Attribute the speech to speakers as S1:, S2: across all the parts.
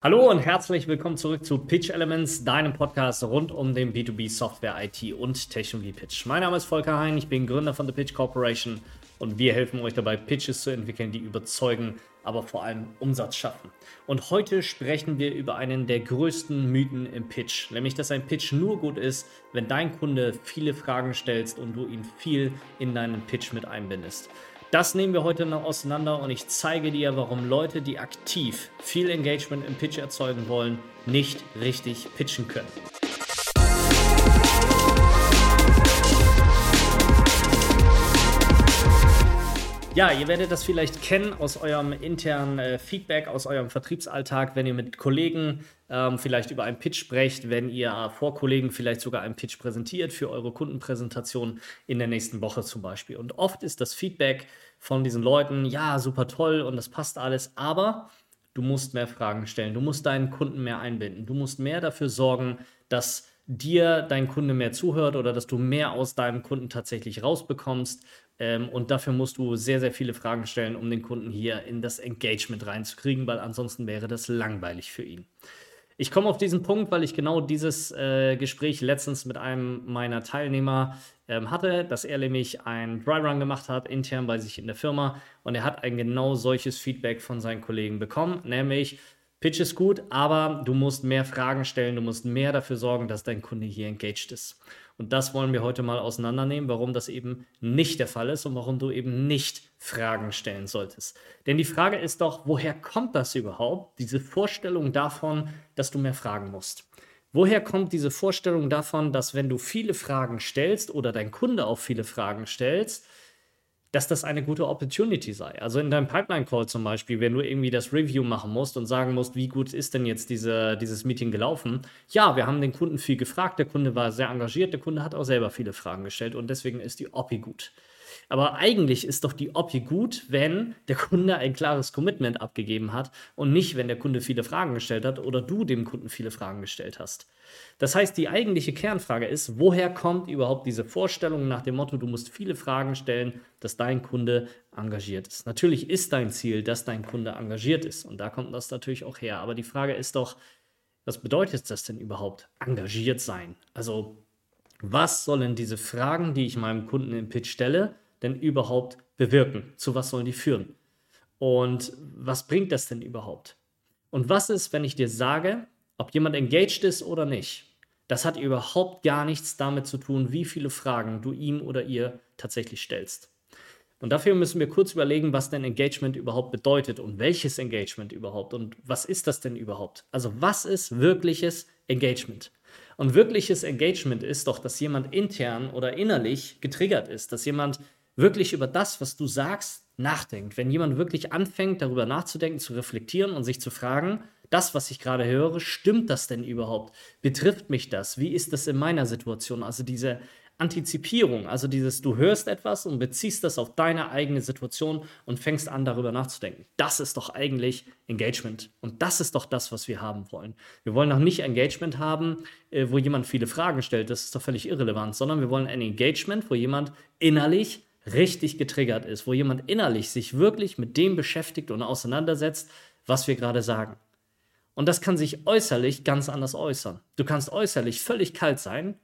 S1: Hallo und herzlich willkommen zurück zu Pitch Elements, deinem Podcast rund um den B2B Software, IT und Technologie Pitch. Mein Name ist Volker Hein, ich bin Gründer von The Pitch Corporation und wir helfen euch dabei, Pitches zu entwickeln, die überzeugen, aber vor allem Umsatz schaffen. Und heute sprechen wir über einen der größten Mythen im Pitch, nämlich dass ein Pitch nur gut ist, wenn dein Kunde viele Fragen stellst und du ihn viel in deinen Pitch mit einbindest. Das nehmen wir heute noch auseinander und ich zeige dir, warum Leute, die aktiv viel Engagement im Pitch erzeugen wollen, nicht richtig pitchen können. Ja, ihr werdet das vielleicht kennen aus eurem internen äh, Feedback, aus eurem Vertriebsalltag, wenn ihr mit Kollegen ähm, vielleicht über einen Pitch sprecht, wenn ihr vor Kollegen vielleicht sogar einen Pitch präsentiert für eure Kundenpräsentation in der nächsten Woche zum Beispiel. Und oft ist das Feedback von diesen Leuten, ja, super toll und das passt alles, aber du musst mehr Fragen stellen, du musst deinen Kunden mehr einbinden, du musst mehr dafür sorgen, dass dir dein Kunde mehr zuhört oder dass du mehr aus deinem Kunden tatsächlich rausbekommst. Ähm, und dafür musst du sehr, sehr viele Fragen stellen, um den Kunden hier in das Engagement reinzukriegen, weil ansonsten wäre das langweilig für ihn. Ich komme auf diesen Punkt, weil ich genau dieses äh, Gespräch letztens mit einem meiner Teilnehmer ähm, hatte, dass er nämlich einen Dry-Run gemacht hat, intern bei sich in der Firma. Und er hat ein genau solches Feedback von seinen Kollegen bekommen, nämlich, Pitch ist gut, aber du musst mehr Fragen stellen, du musst mehr dafür sorgen, dass dein Kunde hier engaged ist. Und das wollen wir heute mal auseinandernehmen, warum das eben nicht der Fall ist und warum du eben nicht Fragen stellen solltest. Denn die Frage ist doch, woher kommt das überhaupt, diese Vorstellung davon, dass du mehr fragen musst? Woher kommt diese Vorstellung davon, dass wenn du viele Fragen stellst oder dein Kunde auch viele Fragen stellst, dass das eine gute Opportunity sei. Also in deinem Pipeline-Call zum Beispiel, wenn du irgendwie das Review machen musst und sagen musst, wie gut ist denn jetzt diese, dieses Meeting gelaufen? Ja, wir haben den Kunden viel gefragt, der Kunde war sehr engagiert, der Kunde hat auch selber viele Fragen gestellt und deswegen ist die Oppi gut. Aber eigentlich ist doch die Oppi gut, wenn der Kunde ein klares Commitment abgegeben hat und nicht, wenn der Kunde viele Fragen gestellt hat oder du dem Kunden viele Fragen gestellt hast. Das heißt, die eigentliche Kernfrage ist, woher kommt überhaupt diese Vorstellung nach dem Motto, du musst viele Fragen stellen, dass dein Kunde engagiert ist. Natürlich ist dein Ziel, dass dein Kunde engagiert ist und da kommt das natürlich auch her. Aber die Frage ist doch, was bedeutet das denn überhaupt, engagiert sein? Also, was sollen diese Fragen, die ich meinem Kunden im Pitch stelle, denn überhaupt bewirken? Zu was sollen die führen? Und was bringt das denn überhaupt? Und was ist, wenn ich dir sage, ob jemand engaged ist oder nicht, das hat überhaupt gar nichts damit zu tun, wie viele Fragen du ihm oder ihr tatsächlich stellst. Und dafür müssen wir kurz überlegen, was denn Engagement überhaupt bedeutet und welches Engagement überhaupt und was ist das denn überhaupt? Also was ist wirkliches Engagement? Und wirkliches Engagement ist doch, dass jemand intern oder innerlich getriggert ist, dass jemand wirklich über das, was du sagst, nachdenkt. Wenn jemand wirklich anfängt, darüber nachzudenken, zu reflektieren und sich zu fragen, das, was ich gerade höre, stimmt das denn überhaupt? Betrifft mich das? Wie ist das in meiner Situation? Also diese Antizipierung, also dieses, du hörst etwas und beziehst das auf deine eigene Situation und fängst an, darüber nachzudenken. Das ist doch eigentlich Engagement. Und das ist doch das, was wir haben wollen. Wir wollen doch nicht Engagement haben, äh, wo jemand viele Fragen stellt, das ist doch völlig irrelevant, sondern wir wollen ein Engagement, wo jemand innerlich richtig getriggert ist, wo jemand innerlich sich wirklich mit dem beschäftigt und auseinandersetzt, was wir gerade sagen. Und das kann sich äußerlich ganz anders äußern. Du kannst äußerlich völlig kalt sein,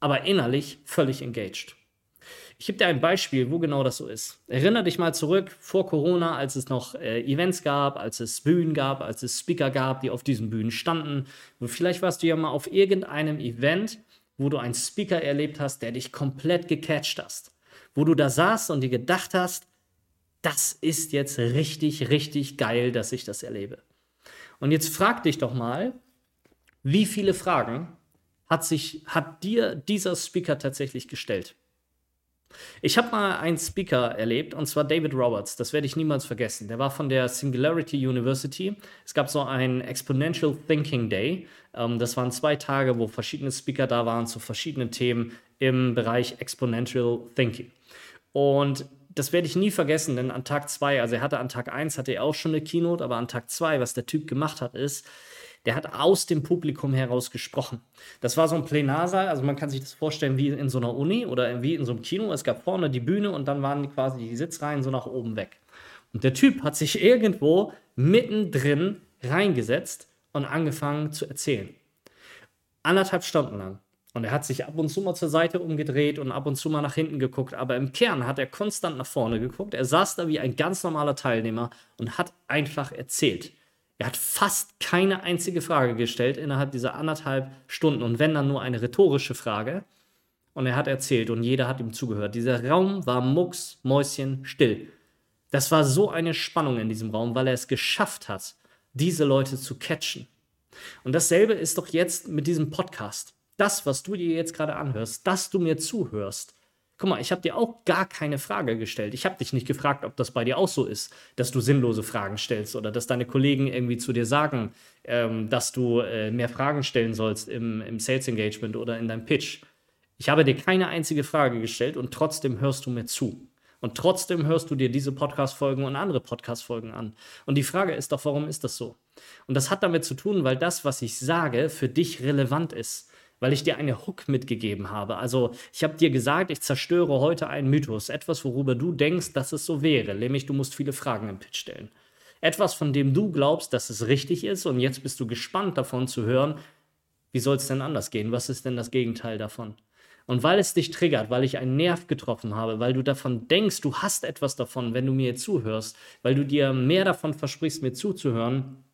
S1: aber innerlich völlig engaged. Ich gebe dir ein Beispiel, wo genau das so ist. Erinner dich mal zurück vor Corona, als es noch äh, Events gab, als es Bühnen gab, als es Speaker gab, die auf diesen Bühnen standen. Und vielleicht warst du ja mal auf irgendeinem Event, wo du einen Speaker erlebt hast, der dich komplett gecatcht hast. Wo du da saßt und dir gedacht hast, das ist jetzt richtig, richtig geil, dass ich das erlebe. Und jetzt frag dich doch mal, wie viele Fragen hat, sich, hat dir dieser Speaker tatsächlich gestellt? Ich habe mal einen Speaker erlebt, und zwar David Roberts. Das werde ich niemals vergessen. Der war von der Singularity University. Es gab so einen Exponential Thinking Day. Ähm, das waren zwei Tage, wo verschiedene Speaker da waren zu verschiedenen Themen im Bereich Exponential Thinking. Und das werde ich nie vergessen, denn an Tag 2, also er hatte an Tag 1 hatte er auch schon eine Keynote, aber an Tag 2, was der Typ gemacht hat, ist, der hat aus dem Publikum heraus gesprochen. Das war so ein Plenarsaal, also man kann sich das vorstellen wie in so einer Uni oder wie in so einem Kino. Es gab vorne die Bühne und dann waren quasi die Sitzreihen so nach oben weg. Und der Typ hat sich irgendwo mittendrin reingesetzt und angefangen zu erzählen. Anderthalb Stunden lang. Und er hat sich ab und zu mal zur Seite umgedreht und ab und zu mal nach hinten geguckt, aber im Kern hat er konstant nach vorne geguckt. Er saß da wie ein ganz normaler Teilnehmer und hat einfach erzählt. Er hat fast keine einzige Frage gestellt innerhalb dieser anderthalb Stunden und wenn dann nur eine rhetorische Frage. Und er hat erzählt und jeder hat ihm zugehört. Dieser Raum war mucks, Mäuschen, still. Das war so eine Spannung in diesem Raum, weil er es geschafft hat, diese Leute zu catchen. Und dasselbe ist doch jetzt mit diesem Podcast das, was du dir jetzt gerade anhörst, dass du mir zuhörst. Guck mal, ich habe dir auch gar keine Frage gestellt. Ich habe dich nicht gefragt, ob das bei dir auch so ist, dass du sinnlose Fragen stellst oder dass deine Kollegen irgendwie zu dir sagen, ähm, dass du äh, mehr Fragen stellen sollst im, im Sales Engagement oder in deinem Pitch. Ich habe dir keine einzige Frage gestellt und trotzdem hörst du mir zu. Und trotzdem hörst du dir diese Podcast-Folgen und andere Podcast-Folgen an. Und die Frage ist doch, warum ist das so? Und das hat damit zu tun, weil das, was ich sage, für dich relevant ist weil ich dir eine Hook mitgegeben habe. Also ich habe dir gesagt, ich zerstöre heute einen Mythos, etwas, worüber du denkst, dass es so wäre, nämlich du musst viele Fragen im Pitch stellen. Etwas, von dem du glaubst, dass es richtig ist und jetzt bist du gespannt davon zu hören, wie soll es denn anders gehen? Was ist denn das Gegenteil davon? Und weil es dich triggert, weil ich einen Nerv getroffen habe, weil du davon denkst, du hast etwas davon, wenn du mir zuhörst, weil du dir mehr davon versprichst, mir zuzuhören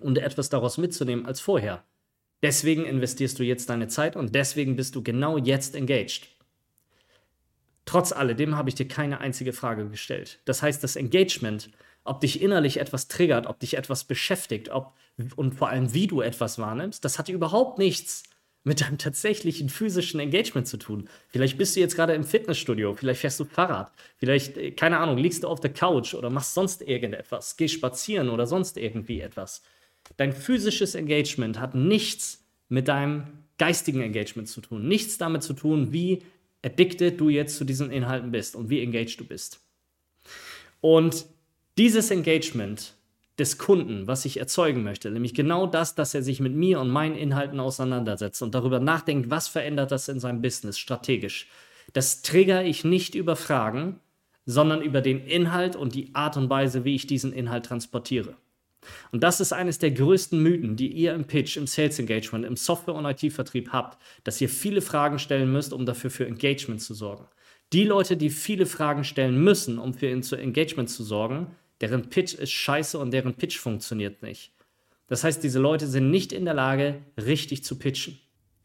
S1: und etwas daraus mitzunehmen als vorher, Deswegen investierst du jetzt deine Zeit und deswegen bist du genau jetzt engaged. Trotz alledem habe ich dir keine einzige Frage gestellt. Das heißt, das Engagement, ob dich innerlich etwas triggert, ob dich etwas beschäftigt, ob und vor allem wie du etwas wahrnimmst, das hat überhaupt nichts mit deinem tatsächlichen physischen Engagement zu tun. Vielleicht bist du jetzt gerade im Fitnessstudio, vielleicht fährst du Fahrrad, vielleicht, äh, keine Ahnung, liegst du auf der Couch oder machst sonst irgendetwas, gehst spazieren oder sonst irgendwie etwas. Dein physisches Engagement hat nichts mit deinem geistigen Engagement zu tun. Nichts damit zu tun, wie addicted du jetzt zu diesen Inhalten bist und wie engaged du bist. Und dieses Engagement des Kunden, was ich erzeugen möchte, nämlich genau das, dass er sich mit mir und meinen Inhalten auseinandersetzt und darüber nachdenkt, was verändert das in seinem Business strategisch. Das trigger ich nicht über Fragen, sondern über den Inhalt und die Art und Weise, wie ich diesen Inhalt transportiere. Und das ist eines der größten Mythen, die ihr im Pitch, im Sales Engagement, im Software- und IT-Vertrieb habt, dass ihr viele Fragen stellen müsst, um dafür für Engagement zu sorgen. Die Leute, die viele Fragen stellen müssen, um für Engagement zu sorgen, deren Pitch ist scheiße und deren Pitch funktioniert nicht. Das heißt, diese Leute sind nicht in der Lage, richtig zu pitchen.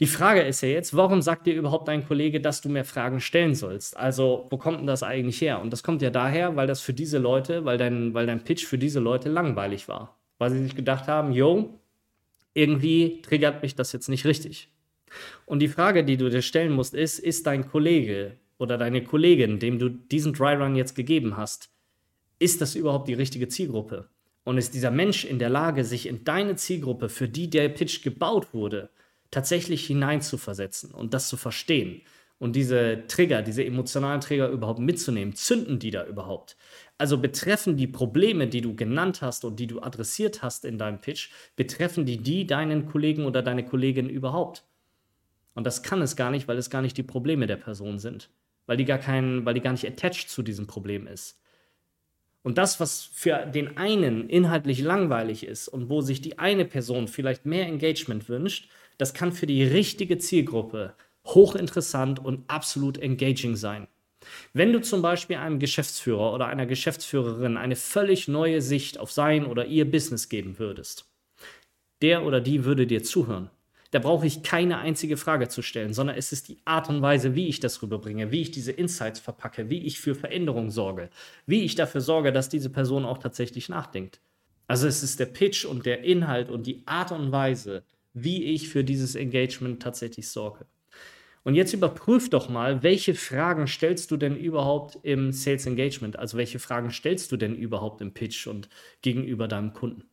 S1: Die Frage ist ja jetzt, warum sagt dir überhaupt dein Kollege, dass du mehr Fragen stellen sollst? Also, wo kommt denn das eigentlich her? Und das kommt ja daher, weil das für diese Leute, weil dein, weil dein Pitch für diese Leute langweilig war. Weil sie sich gedacht haben, yo, irgendwie triggert mich das jetzt nicht richtig. Und die Frage, die du dir stellen musst, ist, ist dein Kollege oder deine Kollegin, dem du diesen Dry-Run jetzt gegeben hast, ist das überhaupt die richtige Zielgruppe? Und ist dieser Mensch in der Lage, sich in deine Zielgruppe, für die der Pitch gebaut wurde, tatsächlich hineinzuversetzen und das zu verstehen und diese Trigger, diese emotionalen Trigger überhaupt mitzunehmen. Zünden die da überhaupt? Also betreffen die Probleme, die du genannt hast und die du adressiert hast in deinem Pitch, betreffen die die deinen Kollegen oder deine Kollegin überhaupt? Und das kann es gar nicht, weil es gar nicht die Probleme der Person sind, weil die gar kein, weil die gar nicht attached zu diesem Problem ist. Und das, was für den einen inhaltlich langweilig ist und wo sich die eine Person vielleicht mehr Engagement wünscht, das kann für die richtige Zielgruppe hochinteressant und absolut engaging sein. Wenn du zum Beispiel einem Geschäftsführer oder einer Geschäftsführerin eine völlig neue Sicht auf sein oder ihr Business geben würdest, der oder die würde dir zuhören. Da brauche ich keine einzige Frage zu stellen, sondern es ist die Art und Weise, wie ich das rüberbringe, wie ich diese Insights verpacke, wie ich für Veränderung sorge, wie ich dafür sorge, dass diese Person auch tatsächlich nachdenkt. Also es ist der Pitch und der Inhalt und die Art und Weise, wie ich für dieses Engagement tatsächlich sorge. Und jetzt überprüf doch mal, welche Fragen stellst du denn überhaupt im Sales Engagement? Also welche Fragen stellst du denn überhaupt im Pitch und gegenüber deinem Kunden?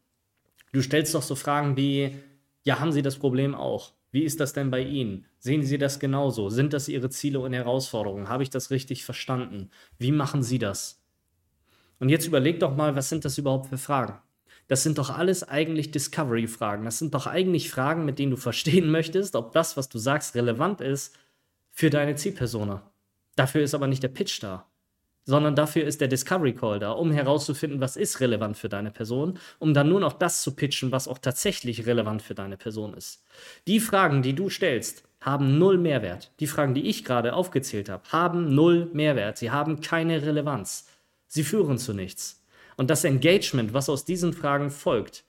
S1: Du stellst doch so Fragen wie, ja, haben Sie das Problem auch? Wie ist das denn bei Ihnen? Sehen Sie das genauso? Sind das Ihre Ziele und Herausforderungen? Habe ich das richtig verstanden? Wie machen Sie das? Und jetzt überleg doch mal, was sind das überhaupt für Fragen? Das sind doch alles eigentlich Discovery-Fragen. Das sind doch eigentlich Fragen, mit denen du verstehen möchtest, ob das, was du sagst, relevant ist für deine Zielpersona. Dafür ist aber nicht der Pitch da, sondern dafür ist der Discovery Call da, um herauszufinden, was ist relevant für deine Person, um dann nur noch das zu pitchen, was auch tatsächlich relevant für deine Person ist. Die Fragen, die du stellst, haben null Mehrwert. Die Fragen, die ich gerade aufgezählt habe, haben null Mehrwert. Sie haben keine Relevanz. Sie führen zu nichts. Und das Engagement, was aus diesen Fragen folgt,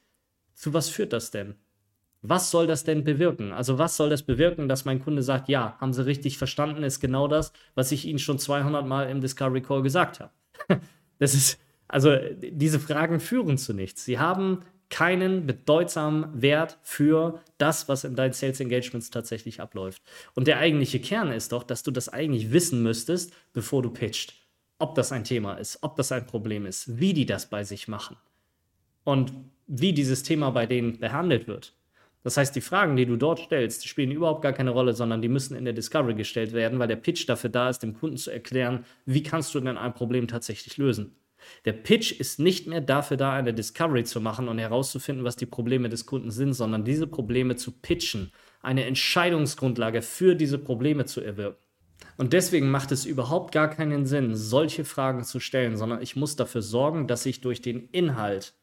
S1: zu was führt das denn? Was soll das denn bewirken? Also was soll das bewirken, dass mein Kunde sagt, ja, haben Sie richtig verstanden, ist genau das, was ich Ihnen schon 200 Mal im Discovery Call gesagt habe. Das ist, also diese Fragen führen zu nichts. Sie haben keinen bedeutsamen Wert für das, was in deinen Sales Engagements tatsächlich abläuft. Und der eigentliche Kern ist doch, dass du das eigentlich wissen müsstest, bevor du pitcht. Ob das ein Thema ist, ob das ein Problem ist, wie die das bei sich machen und wie dieses Thema bei denen behandelt wird. Das heißt, die Fragen, die du dort stellst, spielen überhaupt gar keine Rolle, sondern die müssen in der Discovery gestellt werden, weil der Pitch dafür da ist, dem Kunden zu erklären, wie kannst du denn ein Problem tatsächlich lösen. Der Pitch ist nicht mehr dafür da, eine Discovery zu machen und herauszufinden, was die Probleme des Kunden sind, sondern diese Probleme zu pitchen, eine Entscheidungsgrundlage für diese Probleme zu erwirken. Und deswegen macht es überhaupt gar keinen Sinn, solche Fragen zu stellen, sondern ich muss dafür sorgen, dass ich durch den Inhalt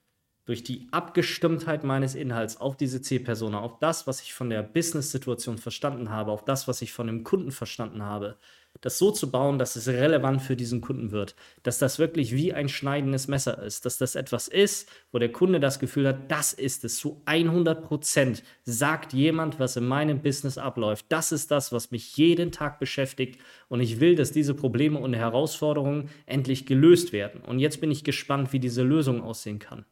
S1: durch die Abgestimmtheit meines Inhalts auf diese Zielpersona, auf das, was ich von der Business-Situation verstanden habe, auf das, was ich von dem Kunden verstanden habe, das so zu bauen, dass es relevant für diesen Kunden wird, dass das wirklich wie ein schneidendes Messer ist, dass das etwas ist, wo der Kunde das Gefühl hat, das ist es zu 100 Prozent, sagt jemand, was in meinem Business abläuft. Das ist das, was mich jeden Tag beschäftigt und ich will, dass diese Probleme und Herausforderungen endlich gelöst werden. Und jetzt bin ich gespannt, wie diese Lösung aussehen kann.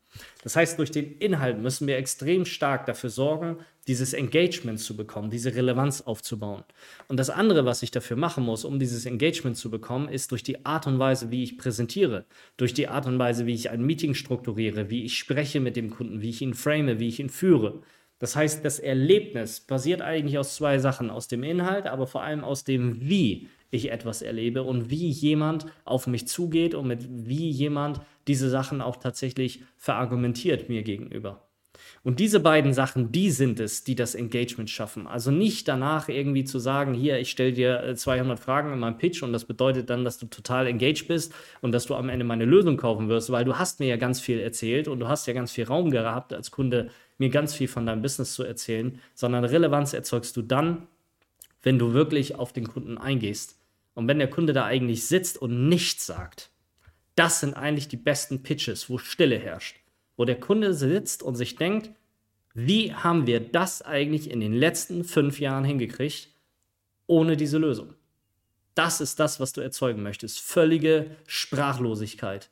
S1: Das heißt, durch den Inhalt müssen wir extrem stark dafür sorgen, dieses Engagement zu bekommen, diese Relevanz aufzubauen. Und das andere, was ich dafür machen muss, um dieses Engagement zu bekommen, ist durch die Art und Weise, wie ich präsentiere, durch die Art und Weise, wie ich ein Meeting strukturiere, wie ich spreche mit dem Kunden, wie ich ihn frame, wie ich ihn führe. Das heißt, das Erlebnis basiert eigentlich aus zwei Sachen, aus dem Inhalt, aber vor allem aus dem Wie ich etwas erlebe und wie jemand auf mich zugeht und mit wie jemand diese Sachen auch tatsächlich verargumentiert mir gegenüber. Und diese beiden Sachen, die sind es, die das Engagement schaffen. Also nicht danach irgendwie zu sagen, hier, ich stelle dir 200 äh, Fragen in meinem Pitch und das bedeutet dann, dass du total engaged bist und dass du am Ende meine Lösung kaufen wirst, weil du hast mir ja ganz viel erzählt und du hast ja ganz viel Raum gehabt als Kunde, mir ganz viel von deinem Business zu erzählen, sondern Relevanz erzeugst du dann, wenn du wirklich auf den Kunden eingehst. Und wenn der Kunde da eigentlich sitzt und nichts sagt, das sind eigentlich die besten Pitches, wo Stille herrscht. Wo der Kunde sitzt und sich denkt, wie haben wir das eigentlich in den letzten fünf Jahren hingekriegt, ohne diese Lösung? Das ist das, was du erzeugen möchtest. Völlige Sprachlosigkeit.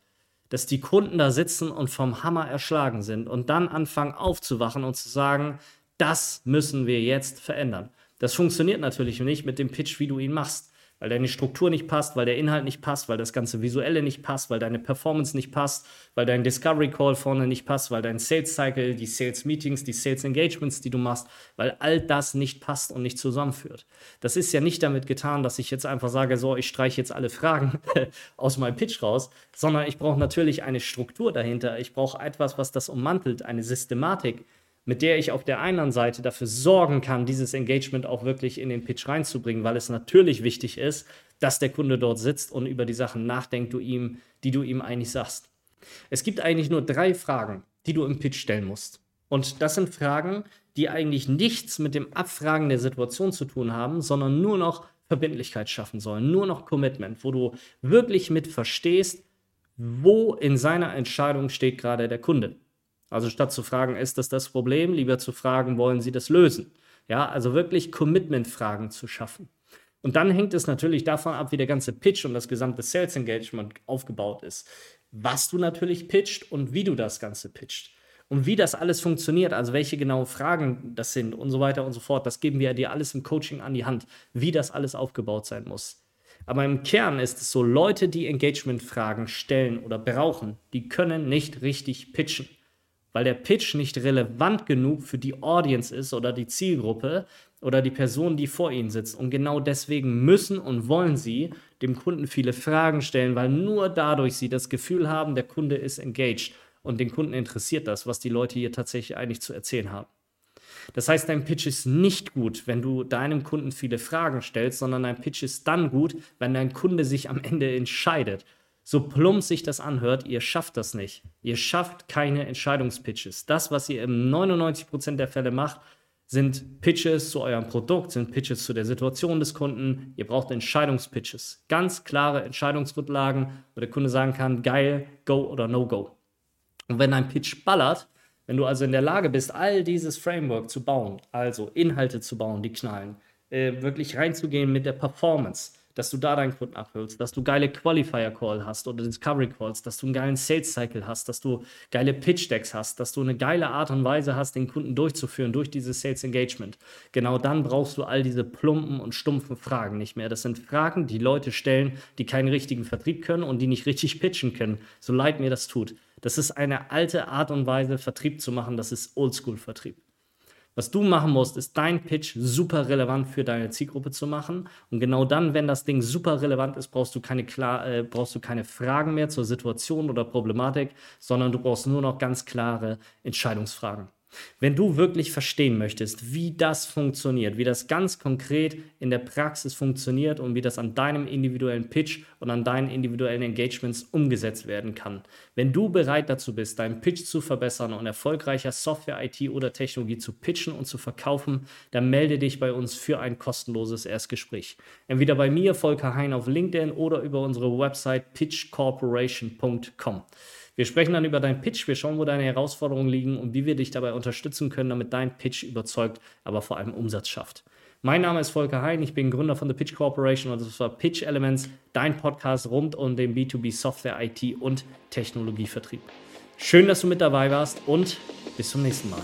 S1: Dass die Kunden da sitzen und vom Hammer erschlagen sind und dann anfangen aufzuwachen und zu sagen, das müssen wir jetzt verändern. Das funktioniert natürlich nicht mit dem Pitch, wie du ihn machst weil deine Struktur nicht passt, weil der Inhalt nicht passt, weil das ganze Visuelle nicht passt, weil deine Performance nicht passt, weil dein Discovery Call vorne nicht passt, weil dein Sales Cycle, die Sales Meetings, die Sales Engagements, die du machst, weil all das nicht passt und nicht zusammenführt. Das ist ja nicht damit getan, dass ich jetzt einfach sage, so, ich streiche jetzt alle Fragen aus meinem Pitch raus, sondern ich brauche natürlich eine Struktur dahinter. Ich brauche etwas, was das ummantelt, eine Systematik, mit der ich auf der einen Seite dafür sorgen kann, dieses Engagement auch wirklich in den Pitch reinzubringen, weil es natürlich wichtig ist, dass der Kunde dort sitzt und über die Sachen nachdenkt, du ihm, die du ihm eigentlich sagst. Es gibt eigentlich nur drei Fragen, die du im Pitch stellen musst. Und das sind Fragen, die eigentlich nichts mit dem Abfragen der Situation zu tun haben, sondern nur noch Verbindlichkeit schaffen sollen, nur noch Commitment, wo du wirklich mit verstehst, wo in seiner Entscheidung steht gerade der Kunde. Also statt zu fragen, ist das das Problem, lieber zu fragen, wollen Sie das lösen? Ja, also wirklich Commitment-Fragen zu schaffen. Und dann hängt es natürlich davon ab, wie der ganze Pitch und das gesamte Sales Engagement aufgebaut ist. Was du natürlich pitcht und wie du das Ganze pitcht. Und wie das alles funktioniert, also welche genauen Fragen das sind und so weiter und so fort, das geben wir dir alles im Coaching an die Hand, wie das alles aufgebaut sein muss. Aber im Kern ist es so, Leute, die Engagement-Fragen stellen oder brauchen, die können nicht richtig pitchen weil der Pitch nicht relevant genug für die Audience ist oder die Zielgruppe oder die Person, die vor ihnen sitzt. Und genau deswegen müssen und wollen sie dem Kunden viele Fragen stellen, weil nur dadurch sie das Gefühl haben, der Kunde ist engaged und den Kunden interessiert das, was die Leute hier tatsächlich eigentlich zu erzählen haben. Das heißt, dein Pitch ist nicht gut, wenn du deinem Kunden viele Fragen stellst, sondern dein Pitch ist dann gut, wenn dein Kunde sich am Ende entscheidet So plump sich das anhört, ihr schafft das nicht. Ihr schafft keine Entscheidungspitches. Das, was ihr im 99% der Fälle macht, sind Pitches zu eurem Produkt, sind Pitches zu der Situation des Kunden. Ihr braucht Entscheidungspitches. Ganz klare Entscheidungsgrundlagen, wo der Kunde sagen kann, geil, go oder no go. Und wenn ein Pitch ballert, wenn du also in der Lage bist, all dieses Framework zu bauen, also Inhalte zu bauen, die knallen, äh, wirklich reinzugehen mit der Performance, dass du da deinen Kunden abhörst, dass du geile Qualifier Call hast oder Discovery Calls, dass du einen geilen Sales Cycle hast, dass du geile Pitch Decks hast, dass du eine geile Art und Weise hast, den Kunden durchzuführen durch dieses Sales Engagement. Genau dann brauchst du all diese plumpen und stumpfen Fragen nicht mehr. Das sind Fragen, die Leute stellen, die keinen richtigen Vertrieb können und die nicht richtig pitchen können, so leid mir das tut. Das ist eine alte Art und Weise, Vertrieb zu machen. Das ist Oldschool-Vertrieb. Was du machen musst, ist dein Pitch super relevant für deine Zielgruppe zu machen. Und genau dann, wenn das Ding super relevant ist, brauchst du keine, klar, äh, brauchst du keine Fragen mehr zur Situation oder Problematik, sondern du brauchst nur noch ganz klare Entscheidungsfragen. Wenn du wirklich verstehen möchtest, wie das funktioniert, wie das ganz konkret in der Praxis funktioniert und wie das an deinem individuellen Pitch und an deinen individuellen Engagements umgesetzt werden kann, wenn du bereit dazu bist, deinen Pitch zu verbessern und erfolgreicher Software, IT oder Technologie zu pitchen und zu verkaufen, dann melde dich bei uns für ein kostenloses Erstgespräch. Entweder bei mir, Volker Hein auf LinkedIn oder über unsere Website pitchcorporation.com. Wir sprechen dann über deinen Pitch, wir schauen, wo deine Herausforderungen liegen und wie wir dich dabei unterstützen können, damit dein Pitch überzeugt, aber vor allem Umsatz schafft. Mein Name ist Volker Hein, ich bin Gründer von The Pitch Corporation und das war Pitch Elements, dein Podcast rund um den B2B Software, IT und Technologievertrieb. Schön, dass du mit dabei warst und bis zum nächsten Mal.